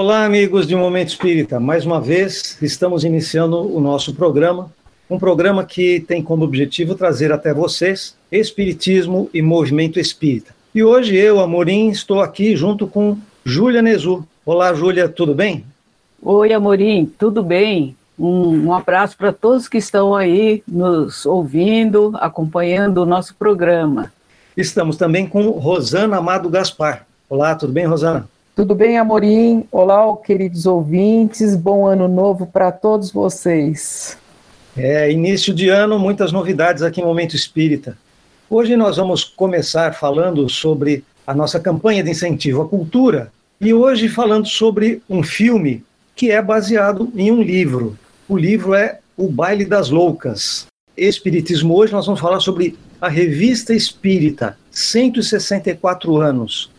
Olá, amigos de Momento Espírita. Mais uma vez, estamos iniciando o nosso programa, um programa que tem como objetivo trazer até vocês Espiritismo e movimento espírita. E hoje eu, Amorim, estou aqui junto com Júlia Nezu. Olá, Júlia, tudo bem? Oi, Amorim, tudo bem? Um, um abraço para todos que estão aí nos ouvindo, acompanhando o nosso programa. Estamos também com Rosana Amado Gaspar. Olá, tudo bem, Rosana? Tudo bem, Amorim? Olá, queridos ouvintes. Bom ano novo para todos vocês. É, início de ano, muitas novidades aqui em Momento Espírita. Hoje nós vamos começar falando sobre a nossa campanha de incentivo à cultura e hoje falando sobre um filme que é baseado em um livro. O livro é O Baile das Loucas. Espiritismo hoje nós vamos falar sobre a Revista Espírita, 164 anos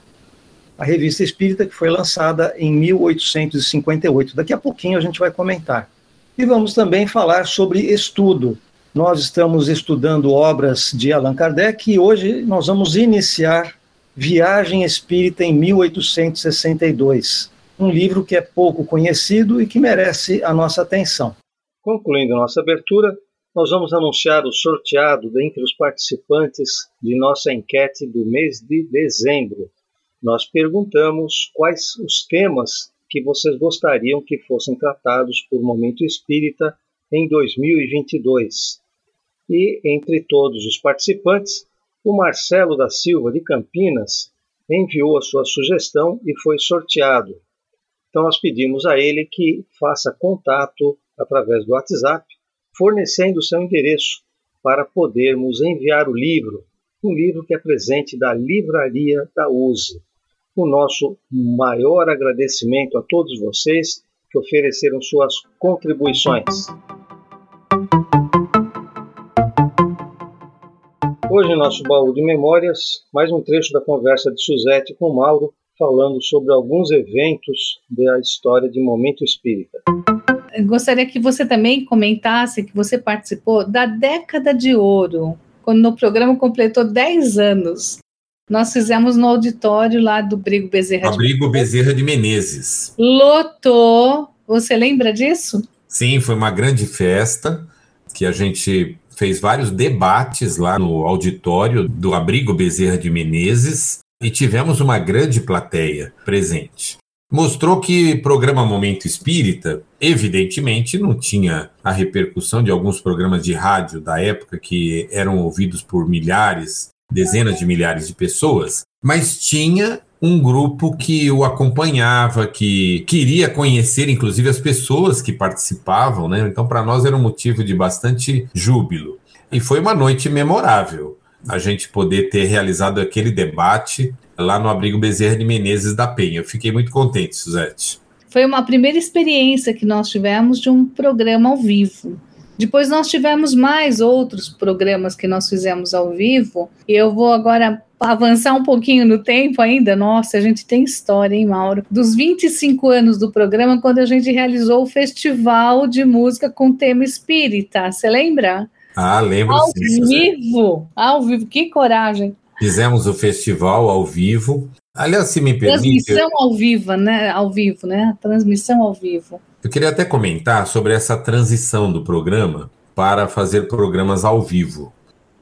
a revista espírita que foi lançada em 1858. Daqui a pouquinho a gente vai comentar. E vamos também falar sobre estudo. Nós estamos estudando obras de Allan Kardec e hoje nós vamos iniciar Viagem Espírita em 1862, um livro que é pouco conhecido e que merece a nossa atenção. Concluindo nossa abertura, nós vamos anunciar o sorteado dentre os participantes de nossa enquete do mês de dezembro nós perguntamos quais os temas que vocês gostariam que fossem tratados por Momento Espírita em 2022. E entre todos os participantes, o Marcelo da Silva de Campinas enviou a sua sugestão e foi sorteado. Então nós pedimos a ele que faça contato através do WhatsApp, fornecendo seu endereço para podermos enviar o livro, um livro que é presente da Livraria da USE o nosso maior agradecimento a todos vocês que ofereceram suas contribuições. Hoje, nosso baú de memórias, mais um trecho da conversa de Suzete com Mauro, falando sobre alguns eventos da história de Momento Espírita. Gostaria que você também comentasse que você participou da década de ouro, quando o programa completou 10 anos nós fizemos no auditório lá do Brigo Bezerra. Abrigo de Bezerra de Menezes. Lotou. Você lembra disso? Sim, foi uma grande festa que a gente fez vários debates lá no auditório do Abrigo Bezerra de Menezes e tivemos uma grande plateia presente. Mostrou que programa Momento Espírita, evidentemente, não tinha a repercussão de alguns programas de rádio da época que eram ouvidos por milhares dezenas de milhares de pessoas, mas tinha um grupo que o acompanhava, que queria conhecer, inclusive, as pessoas que participavam, né? Então, para nós era um motivo de bastante júbilo. E foi uma noite memorável a gente poder ter realizado aquele debate lá no Abrigo Bezerra de Menezes da Penha. Eu fiquei muito contente, Suzete. Foi uma primeira experiência que nós tivemos de um programa ao vivo. Depois nós tivemos mais outros programas que nós fizemos ao vivo, e eu vou agora avançar um pouquinho no tempo ainda. Nossa, a gente tem história, hein, Mauro? Dos 25 anos do programa, quando a gente realizou o festival de música com tema espírita. Você lembra? Ah, lembro ao sim. Ao vivo, ao vivo, que coragem. Fizemos o festival ao vivo. Aliás, se me permite. Transmissão ao vivo, né? Ao vivo, né? Transmissão ao vivo. Eu queria até comentar sobre essa transição do programa para fazer programas ao vivo.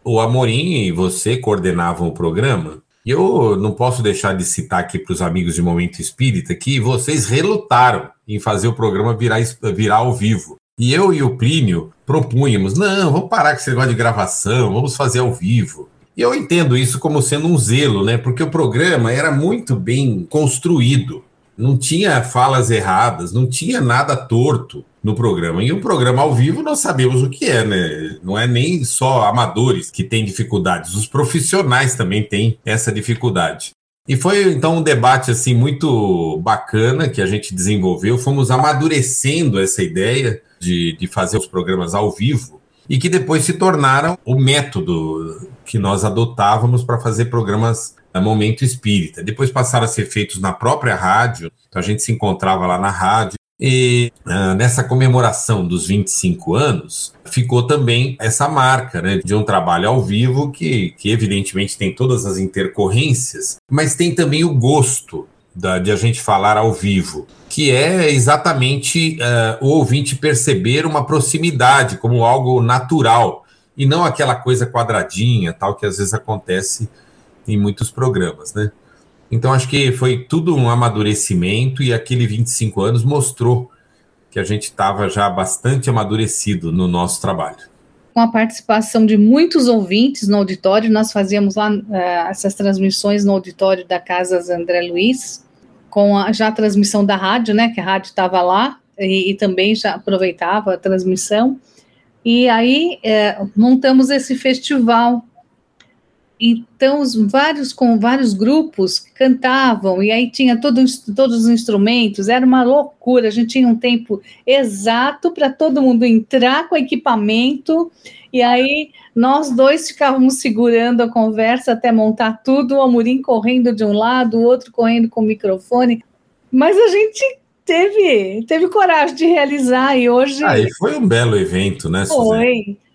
O Amorim e você coordenavam o programa, e eu não posso deixar de citar aqui para os amigos de Momento Espírita que vocês relutaram em fazer o programa virar, virar ao vivo. E eu e o Plínio propunhamos: não, vamos parar com esse negócio de gravação, vamos fazer ao vivo. E eu entendo isso como sendo um zelo, né? Porque o programa era muito bem construído não tinha falas erradas, não tinha nada torto no programa. E o programa ao vivo nós sabemos o que é, né? Não é nem só amadores que têm dificuldades, os profissionais também têm essa dificuldade. E foi então um debate assim muito bacana que a gente desenvolveu, fomos amadurecendo essa ideia de, de fazer os programas ao vivo e que depois se tornaram o método que nós adotávamos para fazer programas Momento Espírita. Depois passaram a ser feitos na própria rádio, então a gente se encontrava lá na rádio. E uh, nessa comemoração dos 25 anos, ficou também essa marca né, de um trabalho ao vivo que, que, evidentemente, tem todas as intercorrências, mas tem também o gosto da, de a gente falar ao vivo, que é exatamente uh, o ouvinte perceber uma proximidade como algo natural e não aquela coisa quadradinha, tal, que às vezes acontece em muitos programas, né? Então acho que foi tudo um amadurecimento e aquele 25 anos mostrou que a gente estava já bastante amadurecido no nosso trabalho. Com a participação de muitos ouvintes no auditório, nós fazíamos lá uh, essas transmissões no auditório da Casa André Luiz, com a, já a transmissão da rádio, né? Que a rádio estava lá e, e, também já aproveitava a transmissão. E aí é, montamos esse festival então, os vários com vários grupos cantavam, e aí tinha todo, todos os instrumentos, era uma loucura. A gente tinha um tempo exato para todo mundo entrar com equipamento, e aí nós dois ficávamos segurando a conversa até montar tudo, o Amorim correndo de um lado, o outro correndo com o microfone. Mas a gente teve, teve coragem de realizar, e hoje. Ah, e foi um belo evento, né, Suzana?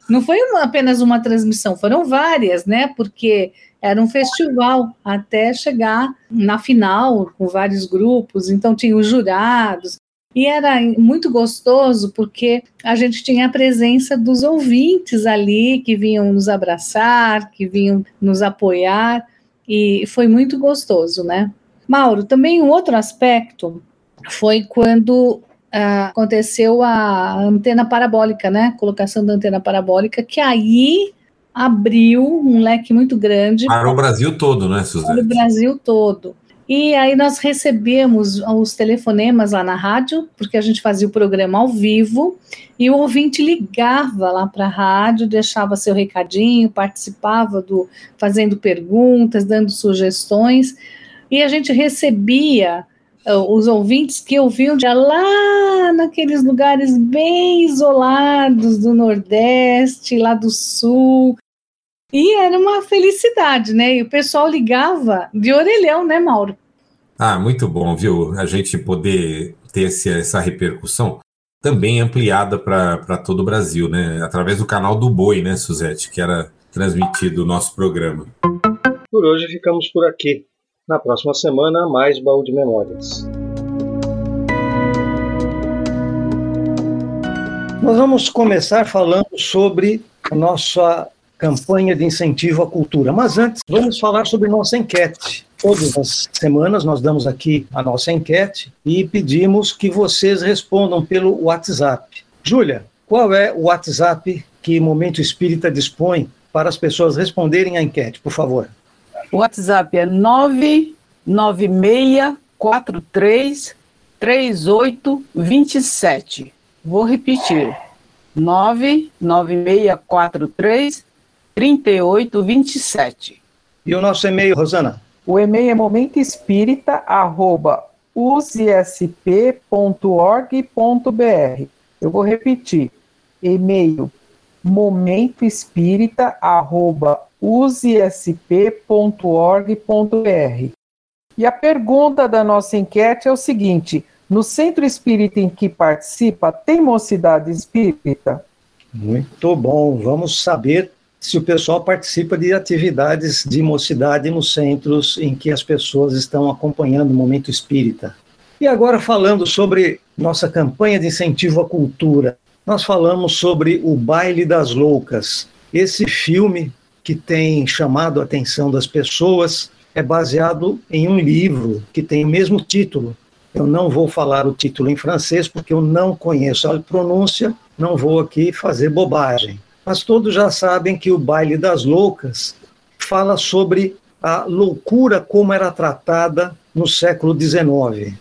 Não foi uma, apenas uma transmissão, foram várias, né? Porque era um festival até chegar na final com vários grupos, então tinha os jurados. E era muito gostoso porque a gente tinha a presença dos ouvintes ali que vinham nos abraçar, que vinham nos apoiar, e foi muito gostoso, né? Mauro, também um outro aspecto foi quando uh, aconteceu a antena parabólica, né? Colocação da antena parabólica, que aí abriu um leque muito grande. Para o Brasil todo, né, Suzana? Para o Brasil todo. E aí nós recebemos os telefonemas lá na rádio, porque a gente fazia o programa ao vivo, e o ouvinte ligava lá para a rádio, deixava seu recadinho, participava do fazendo perguntas, dando sugestões, e a gente recebia os ouvintes que ouviam de lá naqueles lugares bem isolados do Nordeste, lá do Sul. E era uma felicidade, né? E o pessoal ligava de orelhão, né, Mauro? Ah, muito bom, viu? A gente poder ter esse, essa repercussão também ampliada para todo o Brasil, né? Através do canal do Boi, né, Suzete, que era transmitido o nosso programa. Por hoje ficamos por aqui. Na próxima semana, mais baú de memórias. Nós vamos começar falando sobre a nossa campanha de incentivo à cultura. Mas antes, vamos falar sobre nossa enquete. Todas as semanas nós damos aqui a nossa enquete e pedimos que vocês respondam pelo WhatsApp. Júlia, qual é o WhatsApp que Momento Espírita dispõe para as pessoas responderem à enquete, por favor? O WhatsApp é 99643 3827. Vou repetir. 99643 3827. E o nosso e-mail, Rosana? O e-mail é momentoespírita@usesp.org.br. Eu vou repetir. E-mail momentoespírita@usesp.org.br usesp.org.br. E a pergunta da nossa enquete é o seguinte: no centro espírita em que participa, tem mocidade espírita? Muito bom. Vamos saber se o pessoal participa de atividades de mocidade nos centros em que as pessoas estão acompanhando o momento espírita. E agora falando sobre nossa campanha de incentivo à cultura, nós falamos sobre o Baile das Loucas. Esse filme que tem chamado a atenção das pessoas é baseado em um livro que tem o mesmo título. Eu não vou falar o título em francês porque eu não conheço a pronúncia, não vou aqui fazer bobagem. Mas todos já sabem que o Baile das Loucas fala sobre a loucura como era tratada no século XIX.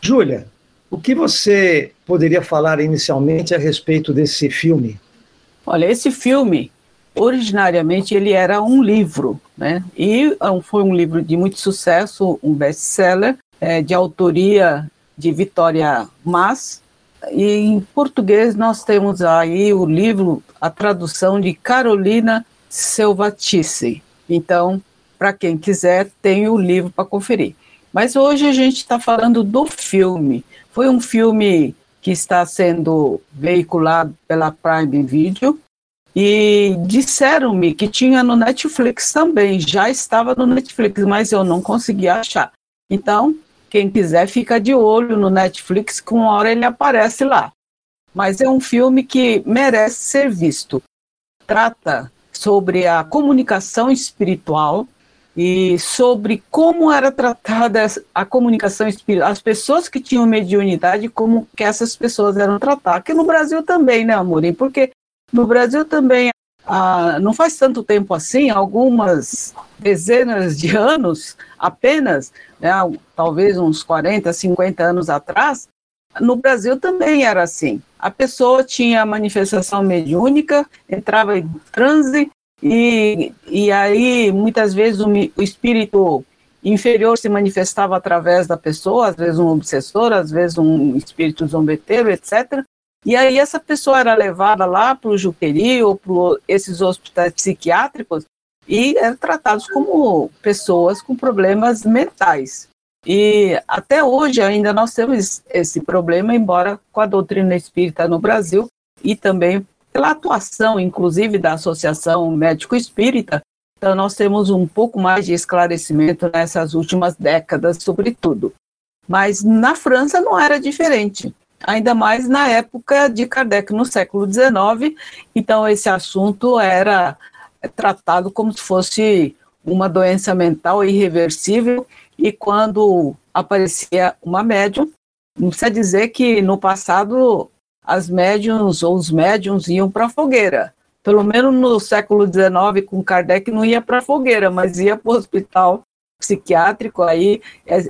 Júlia, o que você poderia falar inicialmente a respeito desse filme? Olha, esse filme originariamente ele era um livro, né? E é foi um livro de muito sucesso, um best-seller, é, de autoria de Vitória Mas. E em português nós temos aí o livro, a tradução de Carolina Selvatice. Então, para quem quiser, tem o livro para conferir. Mas hoje a gente está falando do filme. Foi um filme que está sendo veiculado pela Prime Video, e disseram-me que tinha no Netflix também, já estava no Netflix, mas eu não consegui achar. Então, Quem quiser fica de olho no Netflix, que uma hora ele aparece lá. Mas é um filme que merece ser visto. Trata sobre a comunicação espiritual e sobre como era tratada a comunicação espiritual, as pessoas que tinham mediunidade, como que essas pessoas eram tratadas. Aqui no Brasil também, né, Amorim? Porque no Brasil também, ah, não faz tanto tempo assim, algumas dezenas de anos apenas, né, talvez uns 40, 50 anos atrás, no Brasil também era assim. A pessoa tinha manifestação mediúnica, entrava em transe, e, e aí muitas vezes o, o espírito inferior se manifestava através da pessoa, às vezes um obsessor, às vezes um espírito zombeteiro, etc. E aí essa pessoa era levada lá para o Juqueri ou para esses hospitais psiquiátricos e eram tratados como pessoas com problemas mentais. E até hoje ainda nós temos esse problema, embora com a doutrina espírita no Brasil e também pela atuação, inclusive, da Associação Médico Espírita, então nós temos um pouco mais de esclarecimento nessas últimas décadas, sobretudo. Mas na França não era diferente, ainda mais na época de Kardec, no século XIX, então esse assunto era tratado como se fosse uma doença mental irreversível, e quando aparecia uma médium, não precisa dizer que no passado as médiums ou os médiums iam para a fogueira. Pelo menos no século XIX, com Kardec, não ia para a fogueira, mas ia para o hospital psiquiátrico aí,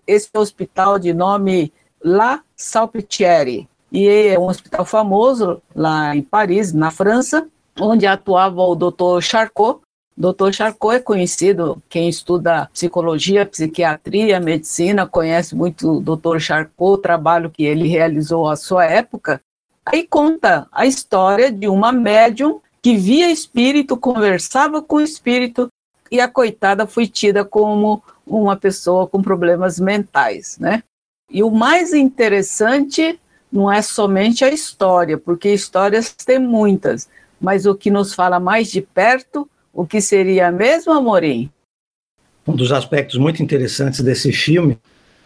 esse hospital de nome La Salpêtrière, e é um hospital famoso lá em Paris, na França, onde atuava o Dr. Charcot. Dr. Charcot é conhecido, quem estuda psicologia, psiquiatria, medicina, conhece muito o Dr. Charcot, o trabalho que ele realizou à sua época, Aí conta a história de uma médium que via espírito, conversava com o espírito e a coitada foi tida como uma pessoa com problemas mentais, né? E o mais interessante não é somente a história, porque histórias tem muitas, mas o que nos fala mais de perto, o que seria mesmo, Amorim? Um dos aspectos muito interessantes desse filme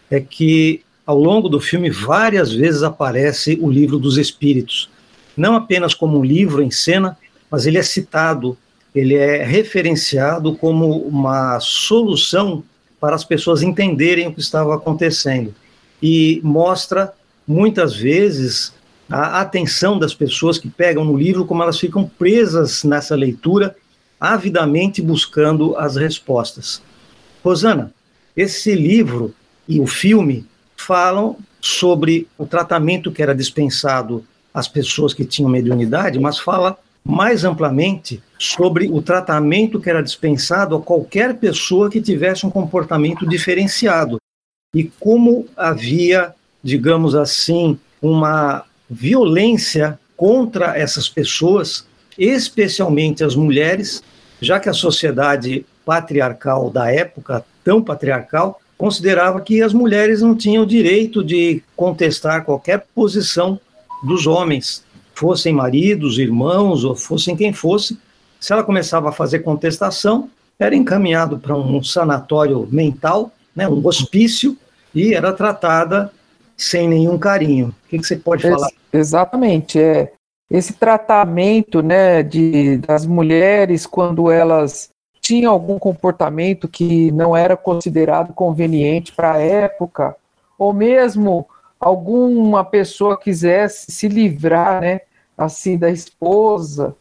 é que ao longo do filme, várias vezes aparece o livro dos Espíritos. Não apenas como um livro em cena, mas ele é citado, ele é referenciado como uma solução para as pessoas entenderem o que estava acontecendo. E mostra, muitas vezes, a atenção das pessoas que pegam no livro, como elas ficam presas nessa leitura, avidamente buscando as respostas. Rosana, esse livro e o filme falam sobre o tratamento que era dispensado às pessoas que tinham mediunidade, mas fala mais amplamente sobre o tratamento que era dispensado a qualquer pessoa que tivesse um comportamento diferenciado e como havia, digamos assim, uma violência contra essas pessoas, especialmente as mulheres, já que a sociedade patriarcal da época, tão patriarcal, considerava que as mulheres não tinham direito de contestar qualquer posição dos homens, fossem maridos, irmãos ou fossem quem fosse. Se ela começava a fazer contestação, era encaminhado para um sanatório mental, né, um hospício, e era tratada sem nenhum carinho. O que, que você pode falar? exatamente. É, esse tratamento né, de, das mulheres quando elas tinha algum comportamento que não era considerado conveniente para a época, ou mesmo alguma pessoa quisesse se livrar, né, assim, da esposa,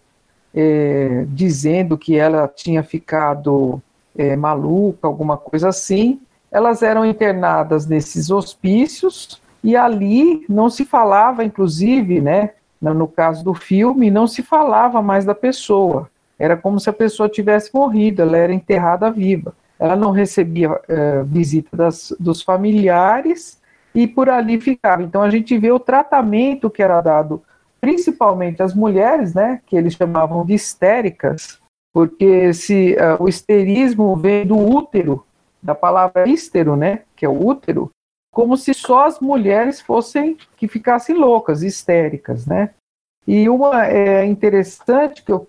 é, dizendo que ela tinha ficado é, maluca, alguma coisa assim, elas eram internadas nesses hospícios e ali não se falava, inclusive, né, no caso do filme, não se falava mais da pessoa. Era como se a pessoa tivesse morrido, ela era enterrada viva. Ela não recebia é, visita das, dos familiares e por ali ficava. Então a gente vê o tratamento que era dado, principalmente às mulheres, né, que eles chamavam de histéricas, porque se uh, o histerismo vem do útero, da palavra hístero, né, que é o útero, como se só as mulheres fossem que ficassem loucas, histéricas, né? E uma é interessante que eu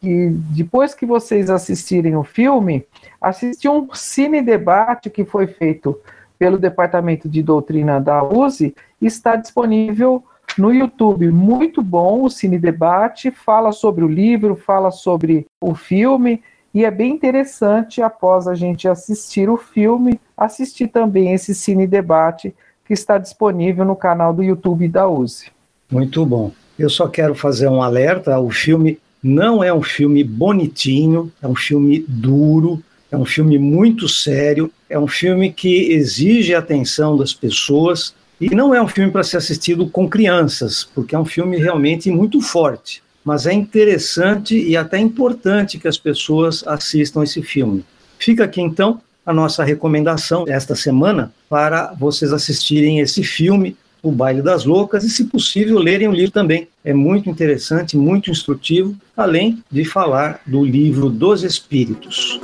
que depois que vocês assistirem o filme, assistir um cine debate que foi feito pelo Departamento de Doutrina da USE, está disponível no YouTube. Muito bom o Cine Debate, fala sobre o livro, fala sobre o filme, e é bem interessante, após a gente assistir o filme, assistir também esse Cine Debate que está disponível no canal do YouTube da USE. Muito bom. Eu só quero fazer um alerta: o filme não é um filme bonitinho, é um filme duro, é um filme muito sério, é um filme que exige a atenção das pessoas e não é um filme para ser assistido com crianças, porque é um filme realmente muito forte. Mas é interessante e até importante que as pessoas assistam esse filme. Fica aqui então a nossa recomendação esta semana para vocês assistirem esse filme, O Baile das Loucas, e, se possível, lerem o livro também. É muito interessante, muito instrutivo, além de falar do livro dos Espíritos.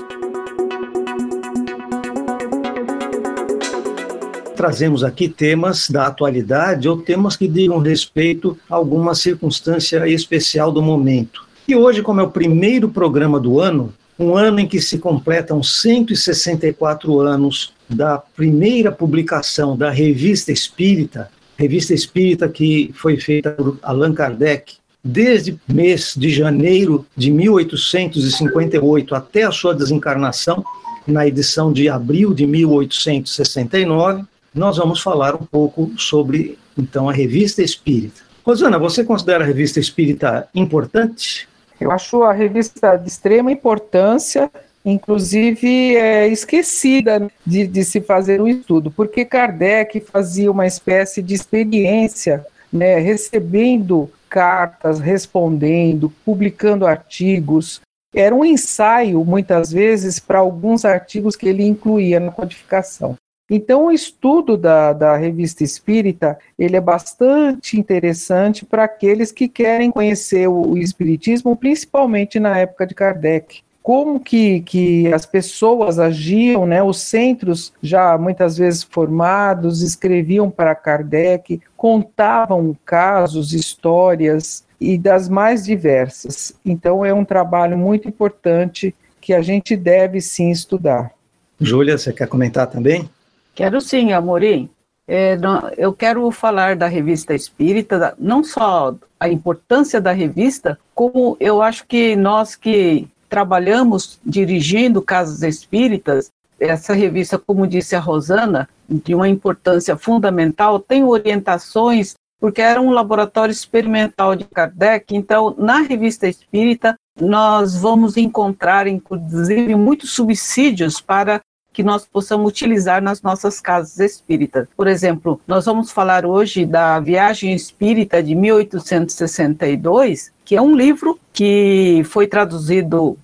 Trazemos aqui temas da atualidade ou temas que digam respeito a alguma circunstância especial do momento. E hoje, como é o primeiro programa do ano, um ano em que se completam 164 anos da primeira publicação da Revista Espírita, Revista Espírita que foi feita por Allan Kardec, desde mês de janeiro de 1858 até a sua desencarnação, na edição de abril de 1869, nós vamos falar um pouco sobre, então, a Revista Espírita. Rosana, você considera a Revista Espírita importante? Eu acho a revista de extrema importância, inclusive é, esquecida de, de se fazer um estudo, porque Kardec fazia uma espécie de experiência, né, recebendo cartas, respondendo, publicando artigos. Era um ensaio, muitas vezes, para alguns artigos que ele incluía na codificação. Então, o estudo da, da revista espírita ele é bastante interessante para aqueles que querem conhecer o, o, espiritismo, principalmente na época de Kardec. Como que, que as pessoas agiam, né? os centros já muitas vezes formados escreviam para Kardec, contavam casos, histórias e das mais diversas. Então, é um trabalho muito importante que a gente deve sim estudar. Júlia, você quer comentar também? Quero sim, Amorim. É, eu quero falar da revista Espírita, não só a importância da revista, como eu acho que nós que trabalhamos dirigindo casas espíritas, essa revista, como disse a Rosana, de uma importância fundamental, tem orientações, porque era um laboratório experimental de Kardec, então na revista Espírita nós vamos encontrar, inclusive, muitos subsídios para que nós possamos utilizar nas nossas casas espíritas. Por exemplo, nós vamos falar hoje da Viagem Espírita de 1862, que é um livro que foi traduzido,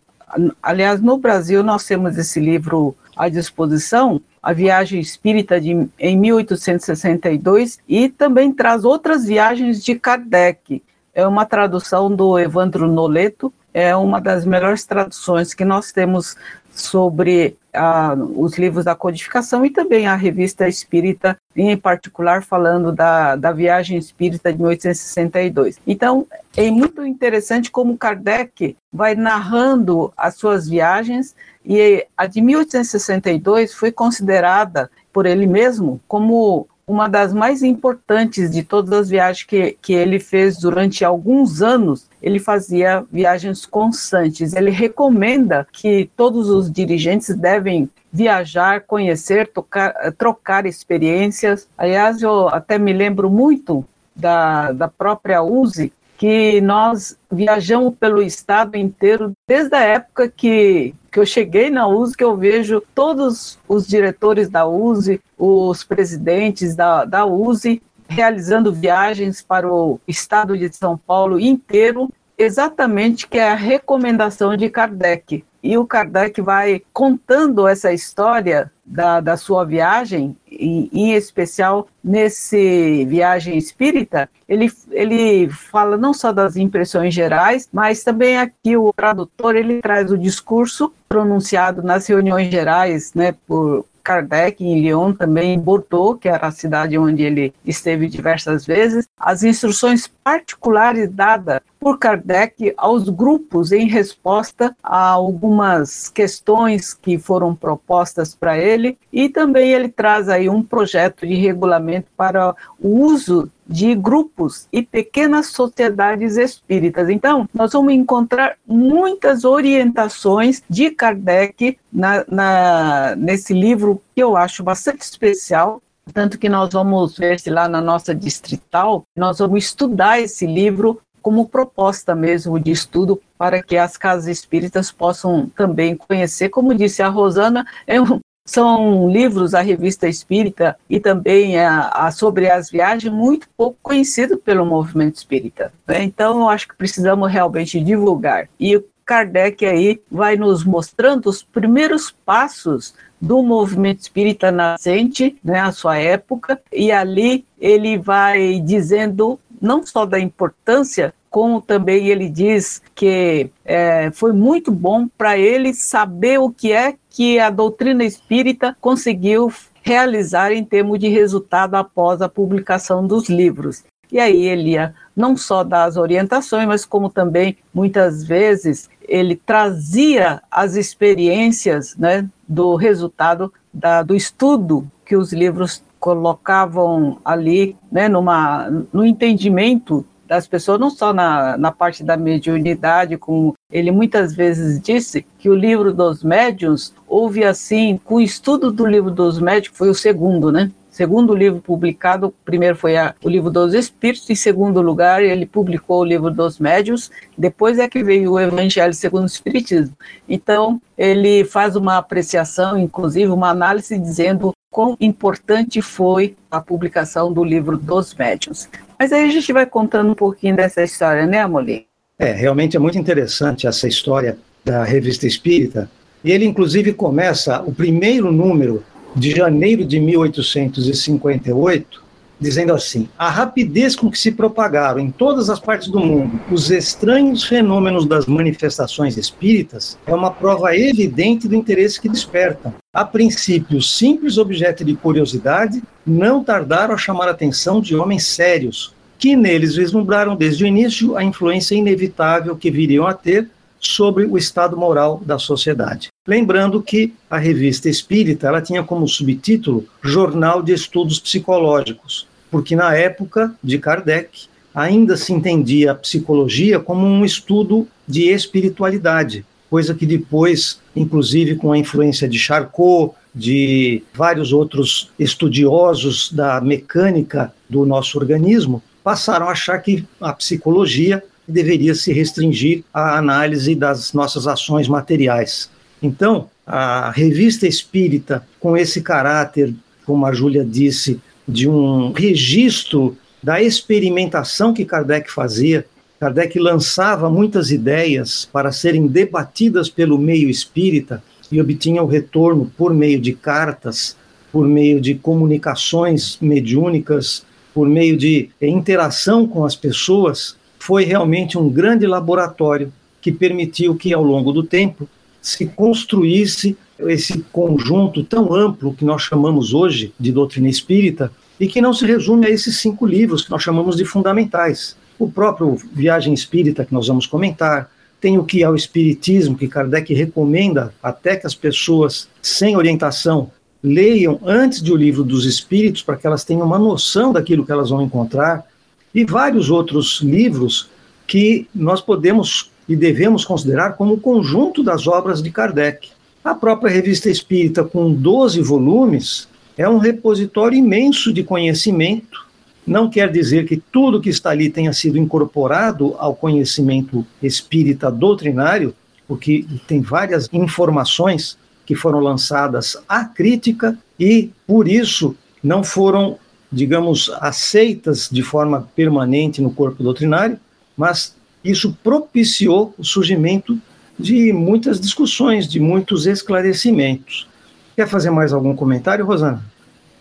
aliás, no Brasil nós temos esse livro à disposição, a Viagem Espírita de, em 1862, e também traz outras viagens de Kardec. É uma tradução do Evandro Noleto, é uma das melhores traduções que nós temos sobre ah, os livros da codificação e também a revista espírita, em particular falando da, da viagem espírita de 1862. Então, é muito interessante como Kardec vai narrando as suas viagens e a de 1862 foi considerada por ele mesmo como uma das mais importantes de todas as viagens que, que ele fez durante alguns anos. Ele fazia viagens constantes. Ele recomenda que todos os dirigentes devem viajar, conhecer, tocar, trocar experiências. Aliás, eu até me lembro muito da, da própria USE, que nós viajamos pelo estado inteiro desde a época que, que eu cheguei na USE, que eu vejo todos os diretores da USE, os presidentes da, da USE realizando viagens para o estado de São Paulo inteiro, exatamente que é a recomendação de Kardec. E o Kardec vai contando essa história da, da sua viagem, e, em especial nesse Viagem Espírita, ele, ele fala não só das impressões gerais, mas também aqui o tradutor ele traz o discurso pronunciado nas reuniões gerais né, por Kardec em Lyon, também em Bordeaux, que era a cidade onde ele esteve diversas vezes, as instruções particulares dadas por Kardec aos grupos em resposta a algumas questões que foram propostas para ele e também ele traz aí um projeto de regulamento para o uso de grupos e pequenas sociedades espíritas. Então, nós vamos encontrar muitas orientações de Kardec na, na, nesse livro que eu acho bastante especial, tanto que nós vamos ver se lá na nossa distrital, nós vamos estudar esse livro como proposta mesmo de estudo para que as casas espíritas possam também conhecer. Como disse a Rosana, é um, são livros da revista espírita e também a, a, sobre as viagens muito pouco conhecido pelo movimento espírita. Né? Então, eu acho que precisamos realmente divulgar. E Kardec aí vai nos mostrando os primeiros passos do movimento espírita nascente, né, a sua época, e ali ele vai dizendo não só da importância, como também ele diz que é, foi muito bom para ele saber o que é que a doutrina espírita conseguiu realizar em termos de resultado após a publicação dos livros. E aí ele não só dar as orientações, mas como também muitas vezes ele trazia as experiências né, do resultado da, do estudo que os livros colocavam ali, né, numa, no entendimento das pessoas, não só na, na parte da mediunidade, como ele muitas vezes disse, que o livro dos médiuns houve assim, com o estudo do livro dos médiuns, foi o segundo, né? Segundo livro publicado, primeiro foi a, o livro dos Espíritos, em segundo lugar, ele publicou o livro dos Médios, depois é que veio o Evangelho segundo o Espiritismo. Então, ele faz uma apreciação, inclusive uma análise, dizendo quão importante foi a publicação do livro dos Médios. Mas aí a gente vai contando um pouquinho dessa história, né, Amolim? É, realmente é muito interessante essa história da Revista Espírita. E ele, inclusive, começa o primeiro número de janeiro de 1858, dizendo assim: a rapidez com que se propagaram em todas as partes do mundo os estranhos fenômenos das manifestações espíritas é uma prova evidente do interesse que despertam. A princípio, simples objeto de curiosidade, não tardaram a chamar a atenção de homens sérios, que neles vislumbraram desde o início a influência inevitável que viriam a ter sobre o estado moral da sociedade. Lembrando que a revista Espírita ela tinha como subtítulo Jornal de Estudos Psicológicos, porque na época de Kardec ainda se entendia a psicologia como um estudo de espiritualidade, coisa que depois, inclusive com a influência de Charcot, de vários outros estudiosos da mecânica do nosso organismo, passaram a achar que a psicologia deveria se restringir à análise das nossas ações materiais. Então, a revista espírita, com esse caráter, como a Júlia disse, de um registro da experimentação que Kardec fazia, Kardec lançava muitas ideias para serem debatidas pelo meio espírita e obtinha o retorno por meio de cartas, por meio de comunicações mediúnicas, por meio de interação com as pessoas foi realmente um grande laboratório que permitiu que, ao longo do tempo, se construísse esse conjunto tão amplo que nós chamamos hoje de doutrina espírita e que não se resume a esses cinco livros que nós chamamos de fundamentais. O próprio Viagem Espírita, que nós vamos comentar, tem o que é o Espiritismo, que Kardec recomenda até que as pessoas sem orientação leiam antes de o livro dos Espíritos, para que elas tenham uma noção daquilo que elas vão encontrar e vários outros livros que nós podemos e devemos considerar como o conjunto das obras de Kardec. A própria Revista Espírita, com 12 volumes, é um repositório imenso de conhecimento. Não quer dizer que tudo que está ali tenha sido incorporado ao conhecimento espírita doutrinário, porque tem várias informações que foram lançadas à crítica e, por isso, não foram digamos, aceitas de forma permanente no corpo doutrinário, mas isso propiciou o surgimento de muitas discussões, de muitos esclarecimentos. Quer fazer mais algum comentário, Rosana?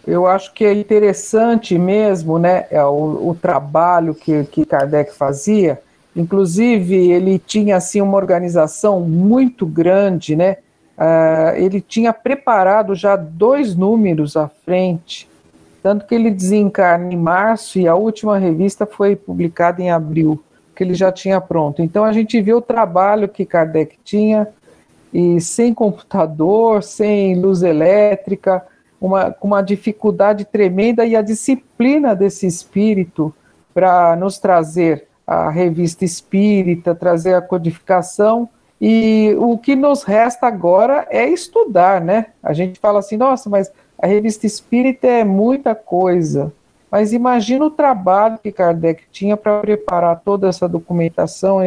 Eu acho que é interessante mesmo, né, é o, o trabalho que, que Kardec fazia. Inclusive, ele tinha assim uma organização muito grande, né? Uh, ele tinha preparado já dois números à frente tanto que ele desencarna em março e a última revista foi publicada em abril. que ele já tinha pronto. Então a gente vê o trabalho que Kardec tinha e sem computador, sem luz elétrica, uma, uma dificuldade tremenda e a disciplina desse espírito para nos trazer a revista espírita, trazer a codificação. E o que nos resta agora é estudar, né? A gente fala assim, nossa, mas a revista espírita é muita coisa. Mas imagina o trabalho que Kardec tinha para preparar toda essa documentação,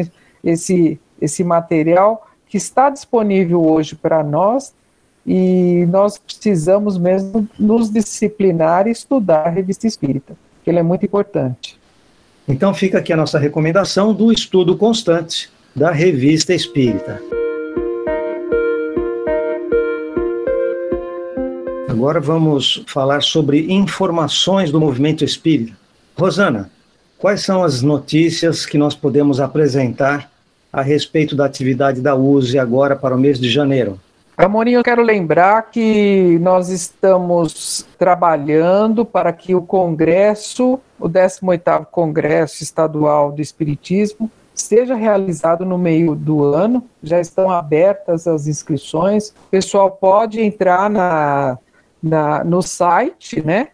esse, esse material que está disponível hoje para nós e nós precisamos mesmo nos disciplinar e estudar a revista espírita, que ele é muito importante. Então fica aqui a nossa recomendação do estudo constante da revista espírita. Agora vamos falar sobre informações do movimento espírita. Rosana, quais são as notícias que nós podemos apresentar a respeito da atividade da USE agora para o mês de janeiro? Amorim, eu quero lembrar que nós estamos trabalhando para que o Congresso, o 18º Congresso Estadual do Espiritismo, seja realizado no meio do ano. Já estão abertas as inscrições. O pessoal pode entrar na, na no site, né?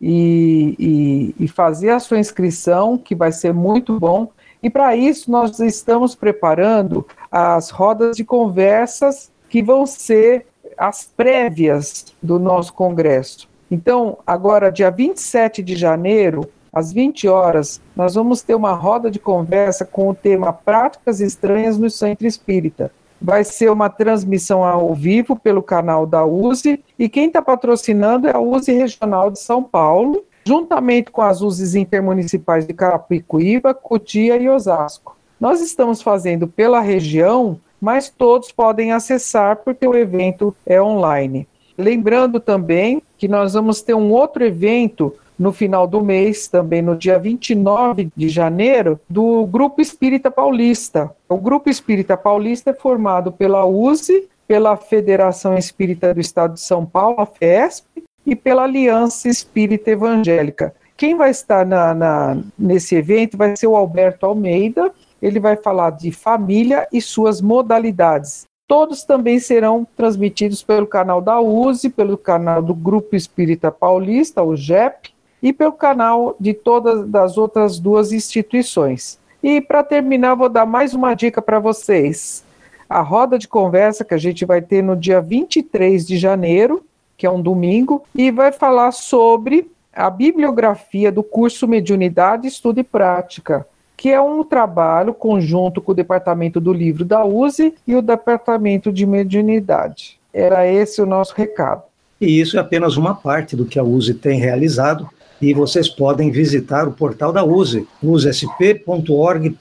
E, e, e fazer a sua inscrição, que vai ser muito bom. E para isso, nós estamos preparando as rodas de conversas que vão ser as prévias do nosso congresso. Então, agora, dia 27 de janeiro, às 20 horas, nós vamos ter uma roda de conversa com o tema Práticas Estranhas no Centro Espírita. Vai ser uma transmissão ao vivo pelo canal da USE e quem está patrocinando é a USE Regional de São Paulo, juntamente com as USEs intermunicipais de Carapicuíba, Cotia e Osasco. Nós estamos fazendo pela região mas todos podem acessar porque o evento é online. Lembrando também que nós vamos ter um outro evento no final do mês, também no dia 29 de janeiro, do Grupo Espírita Paulista. O Grupo Espírita Paulista é formado pela USE, pela Federação Espírita do Estado de São Paulo, a FESP, e pela Aliança Espírita Evangélica. Quem vai estar na, na, nesse evento vai ser o Alberto Almeida, ele vai falar de família e suas modalidades. Todos também serão transmitidos pelo canal da USE, pelo canal do Grupo Espírita Paulista, o GEP, e pelo canal de todas as outras duas instituições. E para terminar, vou dar mais uma dica para vocês. A roda de conversa que a gente vai ter no dia 23 de janeiro, que é um domingo, e vai falar sobre a bibliografia do curso Mediunidade, Estudo e Prática que é um trabalho conjunto com o Departamento do Livro da USE e o Departamento de Mediunidade. Era esse o nosso recado. E isso é apenas uma parte do que a USE tem realizado, e vocês podem visitar o portal da USE, usesp.org.br.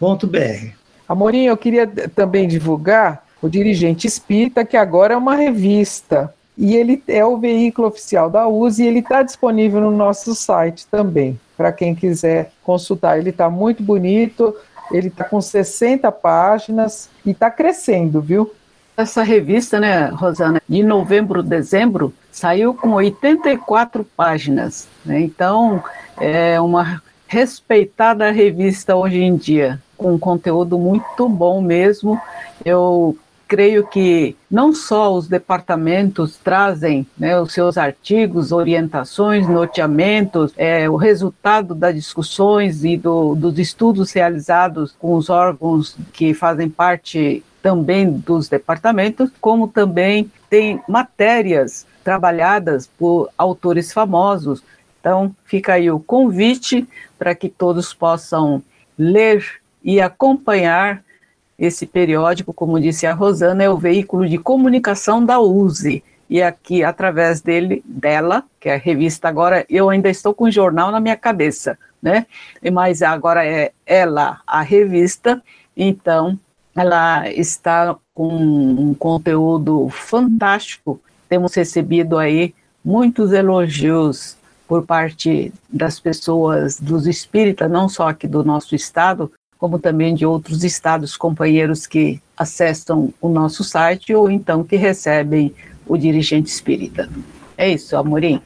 Amorim, eu queria também divulgar o Dirigente Espírita, que agora é uma revista, e ele é o veículo oficial da USE e ele está disponível no nosso site também para quem quiser consultar. Ele está muito bonito, ele está com 60 páginas e está crescendo, viu? Essa revista, né, Rosana, de novembro, dezembro, saiu com 84 páginas. Né? Então, é uma respeitada revista hoje em dia, com conteúdo muito bom mesmo. Eu creio que não só os departamentos trazem né, os seus artigos, orientações, noteamentos, é, o resultado das discussões e do, dos estudos realizados com os órgãos que fazem parte também dos departamentos, como também tem matérias trabalhadas por autores famosos. Então, fica aí o convite para que todos possam ler e acompanhar esse periódico, como disse a Rosana, é o veículo de comunicação da USE. E aqui, através dele, dela, que é a revista agora, eu ainda estou com o jornal na minha cabeça, né? Mas agora é ela, a revista, então ela está com um conteúdo fantástico. Temos recebido aí muitos elogios por parte das pessoas, dos espíritas, não só aqui do nosso estado, como também de outros estados companheiros que acessam o nosso site ou então que recebem o dirigente espírita. É isso, Amorim.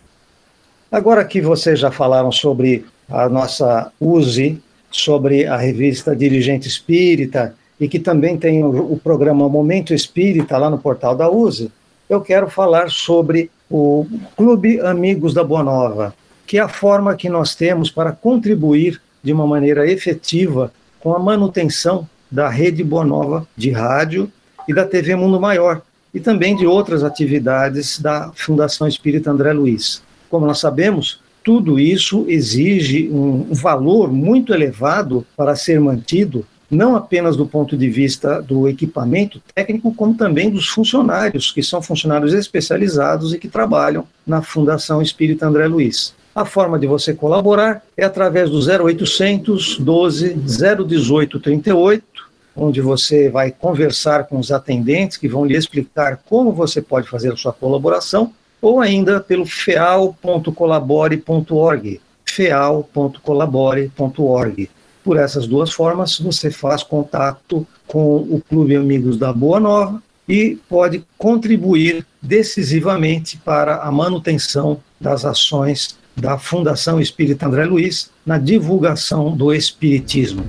Agora que vocês já falaram sobre a nossa USE, sobre a revista Dirigente Espírita e que também tem o, programa Momento Espírita lá no portal da USE, eu quero falar sobre o Clube Amigos da Boa Nova, que é a forma que nós temos para contribuir de uma maneira efetiva com a manutenção da Rede Boa Nova de rádio e da TV Mundo Maior, e também de outras atividades da Fundação Espírita André Luiz. Como nós sabemos, tudo isso exige um valor muito elevado para ser mantido, não apenas do ponto de vista do equipamento técnico, como também dos funcionários, que são funcionários especializados e que trabalham na Fundação Espírita André Luiz. A forma de você colaborar é através do 0800 12 018 38, onde você vai conversar com os atendentes que vão lhe explicar como você pode fazer a sua colaboração, ou ainda pelo feal.colabore.org, feal.colabore.org. Por essas duas formas, você faz contato com o Clube Amigos da Boa Nova e pode contribuir decisivamente para a manutenção das ações da Fundação Espírita André Luiz na divulgação do Espiritismo.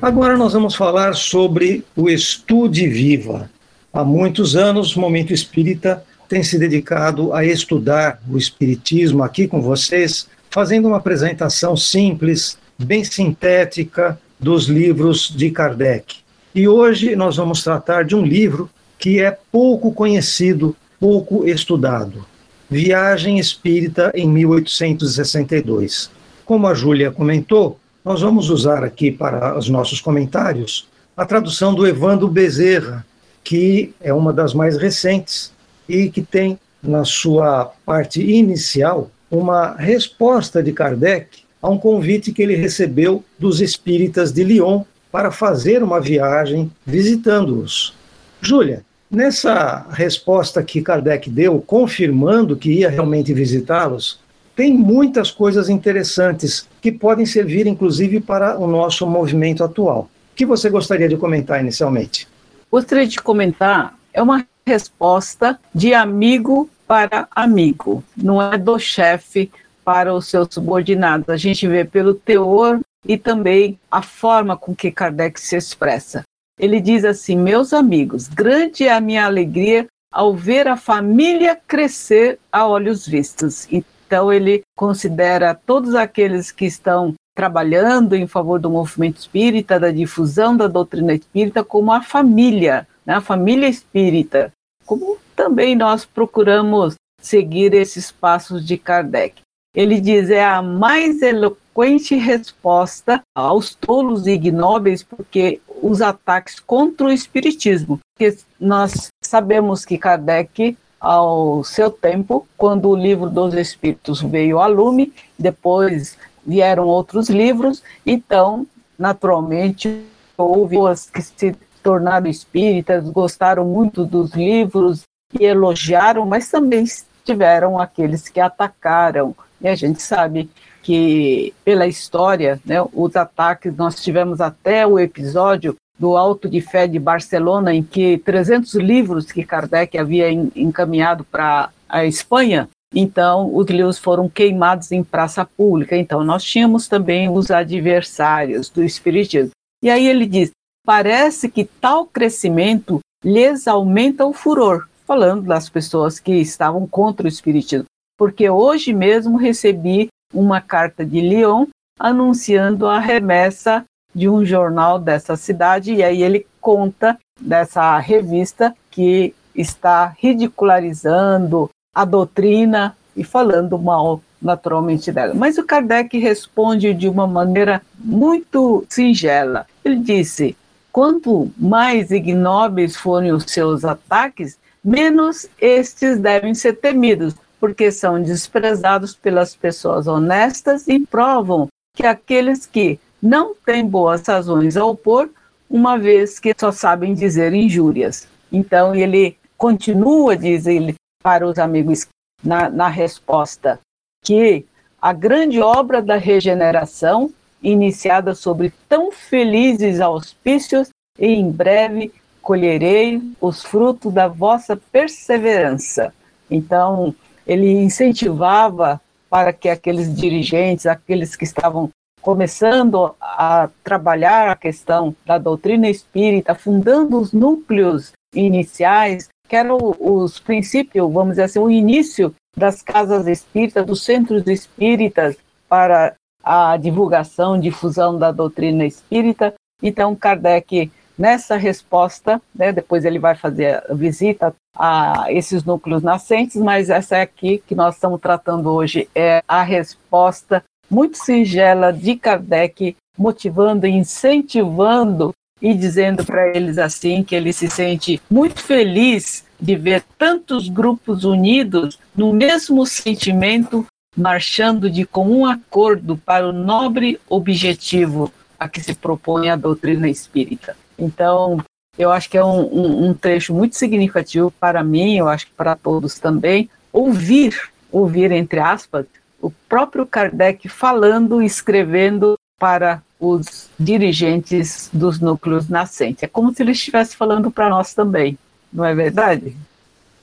Agora nós vamos falar sobre o Estude Viva. Há muitos anos, o Momento Espírita tem se dedicado a estudar o Espiritismo aqui com vocês, fazendo uma apresentação simples, bem sintética dos livros de Kardec. E hoje nós vamos tratar de um livro que é pouco conhecido, pouco estudado. Viagem Espírita em 1862. Como a Júlia comentou, nós vamos usar aqui para os nossos comentários a tradução do Evandro Bezerra, que é uma das mais recentes e que tem na sua parte inicial uma resposta de Kardec a um convite que ele recebeu dos espíritas de Lyon para fazer uma viagem visitando-os. Júlia, nessa resposta que Kardec deu, confirmando que ia realmente visitá-los, tem muitas coisas interessantes que podem servir, inclusive, para o nosso movimento atual. O que você gostaria de comentar inicialmente? Gostaria de comentar, é uma resposta de amigo para amigo, não é do chefe para os seus subordinados. A gente vê pelo teor e também a forma com que Kardec se expressa. Ele diz assim: Meus amigos, grande é a minha alegria ao ver a família crescer a olhos vistos. Então, ele considera todos aqueles que estão trabalhando em favor do movimento espírita, da difusão da doutrina espírita, como a família, né? a família espírita. Como também nós procuramos seguir esses passos de Kardec. Ele diz: é a mais eloquente resposta aos tolos e ignóbeis, porque os ataques contra o espiritismo. Porque nós sabemos que Kardec ao seu tempo, quando o livro dos Espíritos veio a lume, depois vieram outros livros, então, naturalmente, houve pessoas que se tornaram espíritas, gostaram muito dos livros e elogiaram, mas também tiveram aqueles que atacaram. E a gente sabe que, pela história, né, os ataques, nós tivemos até o episódio do Alto de Fé de Barcelona, em que 300 livros que Kardec havia encaminhado para a Espanha, então os livros foram queimados em praça pública. Então nós tínhamos também os adversários do Espiritismo. E aí ele diz: parece que tal crescimento lhes aumenta o furor, falando das pessoas que estavam contra o Espiritismo. Porque hoje mesmo recebi uma carta de Lyon anunciando a remessa de um jornal dessa cidade, e aí ele conta dessa revista que está ridicularizando a doutrina e falando mal naturalmente dela. Mas o Kardec responde de uma maneira muito singela. Ele disse: quanto mais ignóbeis forem os seus ataques, menos estes devem ser temidos, porque são desprezados pelas pessoas honestas e provam que aqueles que não têm boas razões a opor, uma vez que só sabem dizer injúrias. Então ele continua, diz ele para os amigos na, na resposta, que a grande obra da regeneração, iniciada sobre tão felizes auspícios, e em breve colherei os frutos da vossa perseverança. Então, ele incentivava para que aqueles dirigentes, aqueles que estavam começando a trabalhar a questão da doutrina espírita, fundando os núcleos iniciais, que eram os princípios, vamos dizer assim, o início das casas espíritas, dos centros espíritas para a divulgação, difusão da doutrina espírita. Então, Kardec, nessa resposta, né, depois ele vai fazer a visita a esses núcleos nascentes, mas essa é aqui que nós estamos tratando hoje é a resposta muito singela de Kardec, motivando incentivando e dizendo para eles assim que ele se sente muito feliz de ver tantos grupos unidos no mesmo sentimento, marchando de comum acordo para o nobre objetivo a que se propõe a doutrina espírita. Então, eu acho que é um, um, um trecho muito significativo para mim, eu acho que para todos também, ouvir, ouvir entre aspas, o próprio Kardec falando, escrevendo para os dirigentes dos núcleos nascentes. É como se ele estivesse falando para nós também, não é verdade?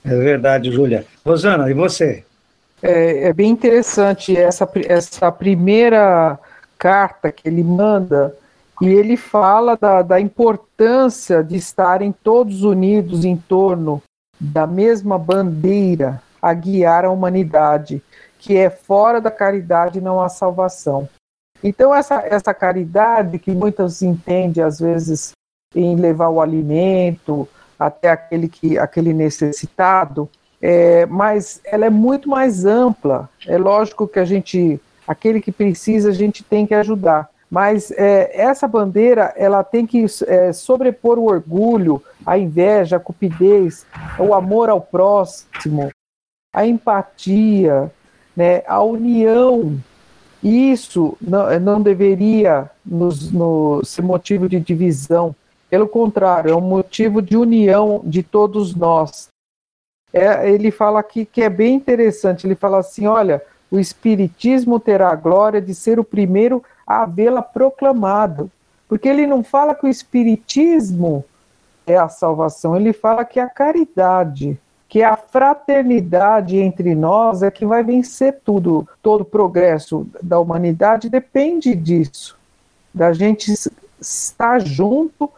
É verdade, Júlia. Rosana, e você? É, é, bem interessante essa, essa primeira carta que ele manda, e ele fala da, da importância de estarem todos unidos em torno da mesma bandeira a guiar a humanidade, que é fora da caridade não há salvação. Então, essa, essa caridade que muitos entendem, às vezes, em levar o alimento até aquele, que, aquele necessitado, é, mas ela é muito mais ampla. É lógico que a gente, aquele que precisa, a gente tem que ajudar. Mas é, essa bandeira, ela tem que é, sobrepor o orgulho, a inveja, a cupidez, o amor ao próximo, a empatia, né, a união isso não, não deveria nos, nos, ser motivo de divisão. Pelo contrário, é um motivo de união de todos nós. É, ele fala aqui que é bem interessante. Ele fala assim: olha, o Espiritismo terá a glória de ser o primeiro a havê-la proclamado. Porque ele não fala que o Espiritismo é a salvação, ele fala que a caridade que a fraternidade entre nós é que vai vencer tudo. Todo o progresso da humanidade depende disso, da gente estar junto,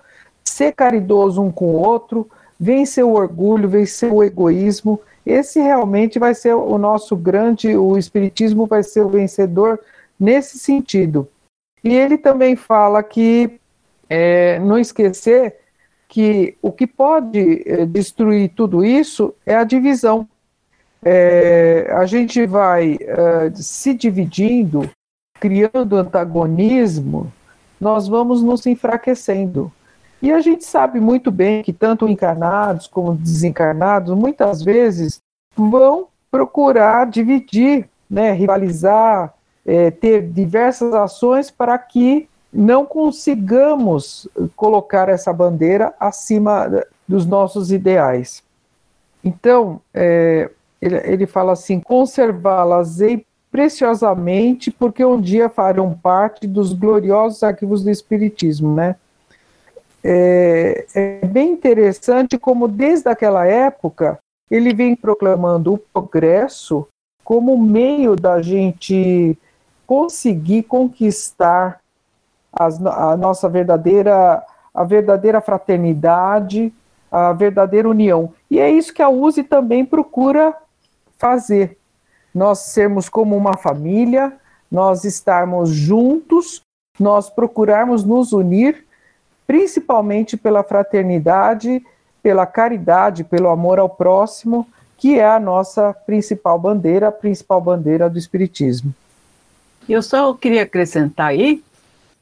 ser caridoso um com o outro, vencer o orgulho, vencer o egoísmo. Esse realmente vai ser o nosso grande, o Espiritismo vai ser o vencedor nesse sentido. E ele também fala que é, não esquecer que o que pode é, destruir tudo isso é a divisão. É, a gente vai é, se dividindo, criando antagonismo, nós vamos nos enfraquecendo. E a gente sabe muito bem que tanto encarnados como desencarnados, muitas vezes, vão procurar dividir, né, rivalizar, é, ter diversas ações para que não consigamos colocar essa bandeira acima dos nossos ideais. Então, é, ele, ele fala assim: conservá-las preciosamente, porque um dia farão parte dos gloriosos arquivos do Espiritismo, né? É, é, bem interessante como desde aquela época ele vem proclamando o progresso como meio da gente conseguir conquistar as, a nossa verdadeira, a verdadeira fraternidade, a verdadeira união. E é isso que a USE também procura fazer. Nós sermos como uma família, nós estarmos juntos, nós procurarmos nos unir, principalmente pela fraternidade, pela caridade, pelo amor ao próximo, que é a nossa principal bandeira, a principal bandeira do Espiritismo. Eu só queria acrescentar aí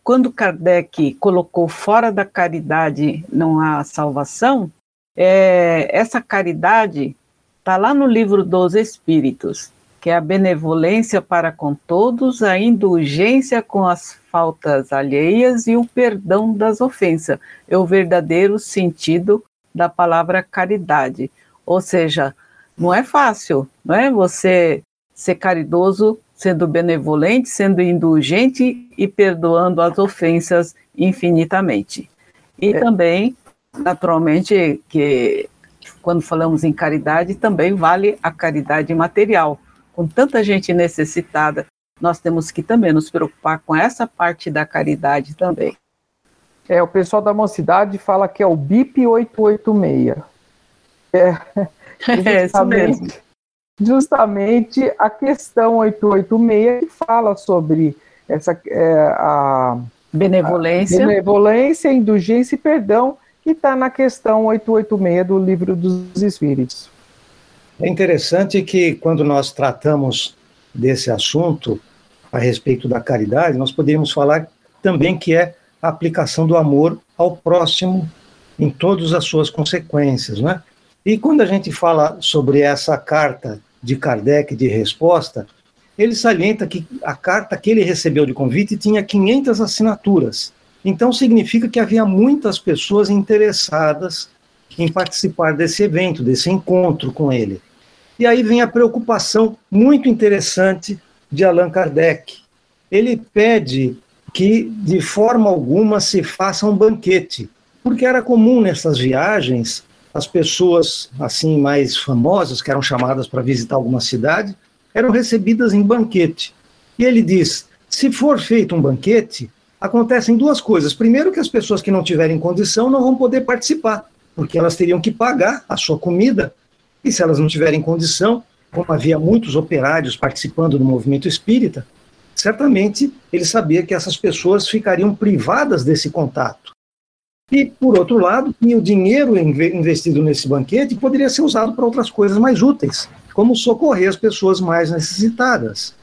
quando Kardec colocou fora da caridade não há salvação, é, essa caridade está lá no livro dos Espíritos, que é a benevolência para com todos, a indulgência com as faltas alheias e o perdão das ofensas. É o verdadeiro sentido da palavra caridade. Ou seja, não é fácil, não é? Você ser caridoso sendo benevolente, sendo indulgente e perdoando as ofensas infinitamente. E é. também, naturalmente, que quando falamos em caridade, também vale a caridade material, com tanta gente necessitada, nós temos que também nos preocupar com essa parte da caridade também. É, o pessoal da mocidade fala que é o BIP 886. É, é isso mesmo. Justamente a questão 886 que fala sobre essa é, a benevolência, a benevolência, indulgência e perdão, que está na questão 886 do Livro dos Espíritos. É interessante que quando nós tratamos desse assunto a respeito da caridade, nós poderíamos falar também que é a aplicação do amor ao próximo em todas as suas consequências, né? E quando a gente fala sobre essa carta de Kardec de resposta, ele salienta que a carta que ele recebeu de convite tinha 500 assinaturas. Então significa que havia muitas pessoas interessadas em participar desse evento, desse encontro com ele. E aí vem a preocupação muito interessante de Allan Kardec. Ele pede que de forma alguma se faça um banquete, porque era comum nessas viagens as pessoas assim mais famosas que eram chamadas para visitar alguma cidade eram recebidas em banquete. E ele diz: se for feito um banquete, acontecem duas coisas. Primeiro, que as pessoas que não tiverem condição não vão poder participar, porque elas teriam que pagar a sua comida. E se elas não tiverem condição, como havia muitos operários participando do movimento espírita, certamente ele sabia que essas pessoas ficariam privadas desse contato. E, por outro lado, o dinheiro investido nesse banquete poderia ser usado para outras coisas mais úteis, como socorrer as pessoas mais necessitadas.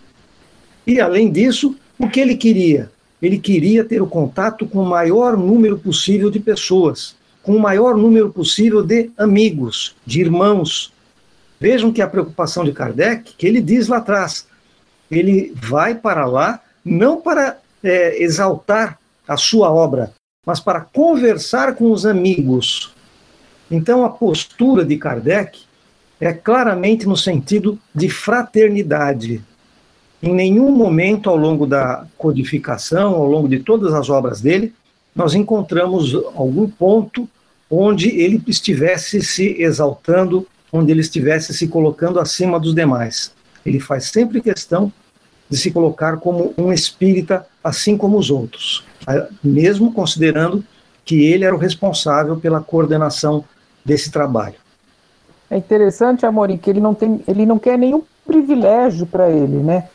E, além disso, o que ele queria? Ele queria ter o contato com o maior número possível de pessoas, com o maior número possível de amigos, de irmãos. Vejam que a preocupação de Kardec, que ele diz lá atrás, ele vai para lá não para é, exaltar a sua obra, mas para conversar com os amigos. Então, a postura de Kardec é claramente no sentido de fraternidade. Em nenhum momento ao longo da codificação, ao longo de todas as obras dele, nós encontramos algum ponto onde ele estivesse se exaltando, onde ele estivesse se colocando acima dos demais. Ele faz sempre questão de se colocar como um espírita, assim como os outros, mesmo considerando que ele era o responsável pela coordenação desse trabalho. É interessante, Amorim, que ele não tem, ele não quer nenhum privilégio para ele, né?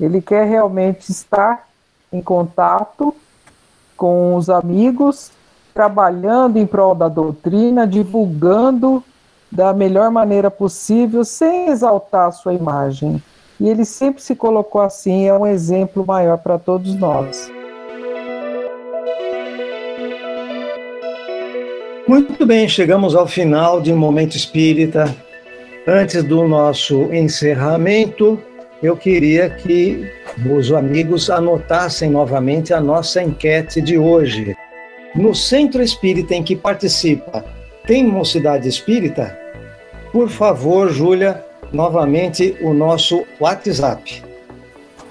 Ele quer realmente estar em contato com os amigos, trabalhando em prol da doutrina, divulgando da melhor maneira possível, sem exaltar a sua imagem. E ele sempre se colocou assim, é um exemplo maior para todos nós. Muito bem, chegamos ao final de Momento Espírita. Antes do nosso encerramento, eu queria que os amigos anotassem novamente a nossa enquete de hoje. No centro espírita em que participa, tem mocidade espírita? Por favor, Júlia, novamente o nosso WhatsApp.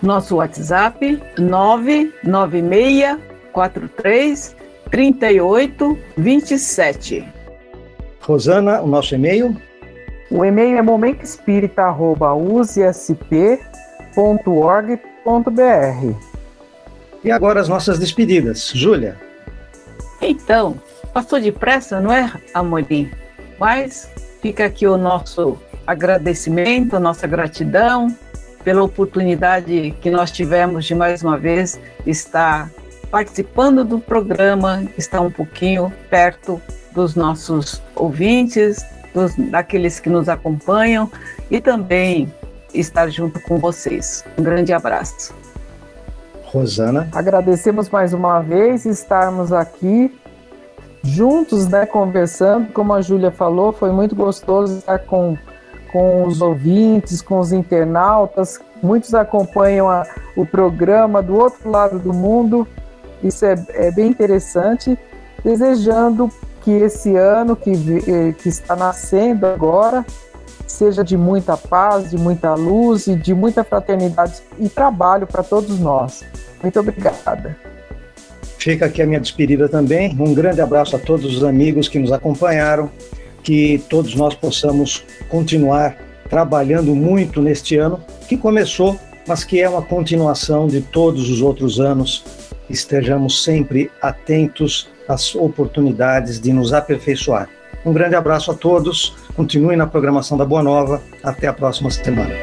Nosso WhatsApp 99643 3827. Rosana, o nosso e-mail? O e-mail é momentoespírita.usesp.org.br. E agora as nossas despedidas. Júlia. Então, passou depressa, não é, Amorim? Mas fica aqui o nosso agradecimento, nossa gratidão pela oportunidade que nós tivemos de mais uma vez estar participando do programa, estar um pouquinho perto dos nossos ouvintes, dos, daqueles que nos acompanham e também estar junto com vocês. Um grande abraço. Rosana. Agradecemos mais uma vez estarmos aqui juntos, né, conversando. Como a Júlia falou, foi muito gostoso estar com com os ouvintes, com os internautas. Muitos acompanham a, o programa do outro lado do mundo. Isso é, é bem interessante. Desejando que esse ano que, eh, que está nascendo agora seja de muita paz, de muita luz e de muita fraternidade e trabalho para todos nós. Muito obrigada. Fica aqui a minha despedida também. Um grande abraço a todos os amigos que nos acompanharam que todos nós possamos continuar trabalhando muito neste ano, que começou, mas que é uma continuação de todos os outros anos. Estejamos sempre atentos às oportunidades de nos aperfeiçoar. Um grande abraço a todos, continue na programação da Boa Nova, até a próxima semana.